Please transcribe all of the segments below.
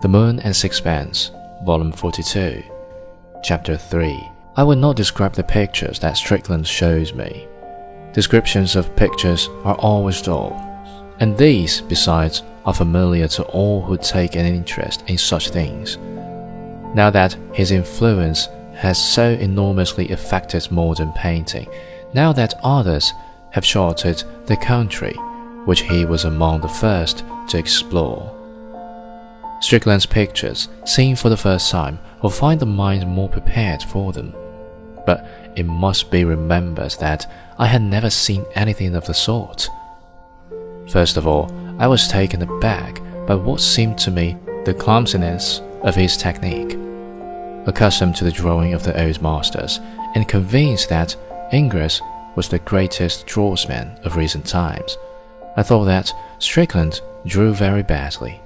The Moon and Sixpence, Volume 42, Chapter 3. I will not describe the pictures that Strickland shows me. Descriptions of pictures are always dull, and these, besides, are familiar to all who take an interest in such things. Now that his influence has so enormously affected modern painting, now that others have charted the country which he was among the first to explore. Strickland's pictures, seen for the first time, will find the mind more prepared for them. But it must be remembered that I had never seen anything of the sort. First of all, I was taken aback by what seemed to me the clumsiness of his technique. Accustomed to the drawing of the old masters, and convinced that Ingres was the greatest draughtsman of recent times, I thought that Strickland drew very badly.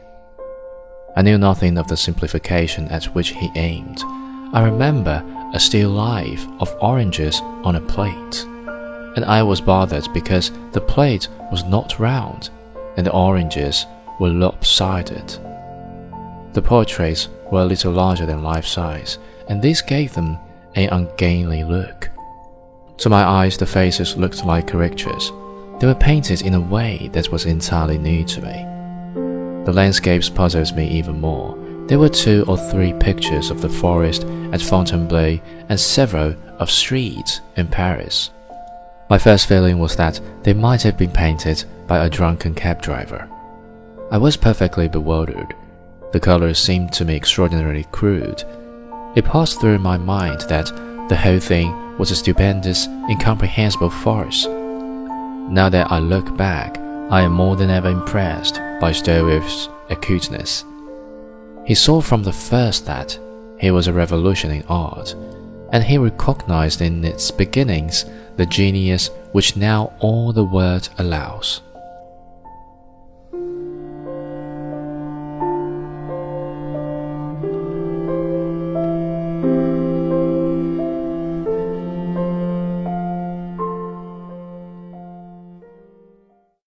I knew nothing of the simplification at which he aimed. I remember a still life of oranges on a plate, and I was bothered because the plate was not round and the oranges were lopsided. The portraits were a little larger than life size, and this gave them an ungainly look. To my eyes, the faces looked like caricatures. They were painted in a way that was entirely new to me. The landscapes puzzled me even more. There were two or three pictures of the forest at Fontainebleau and several of streets in Paris. My first feeling was that they might have been painted by a drunken cab driver. I was perfectly bewildered. The colors seemed to me extraordinarily crude. It passed through my mind that the whole thing was a stupendous, incomprehensible farce. Now that I look back, I am more than ever impressed by Stroeve's acuteness. He saw from the first that he was a revolution in art, and he recognized in its beginnings the genius which now all the world allows.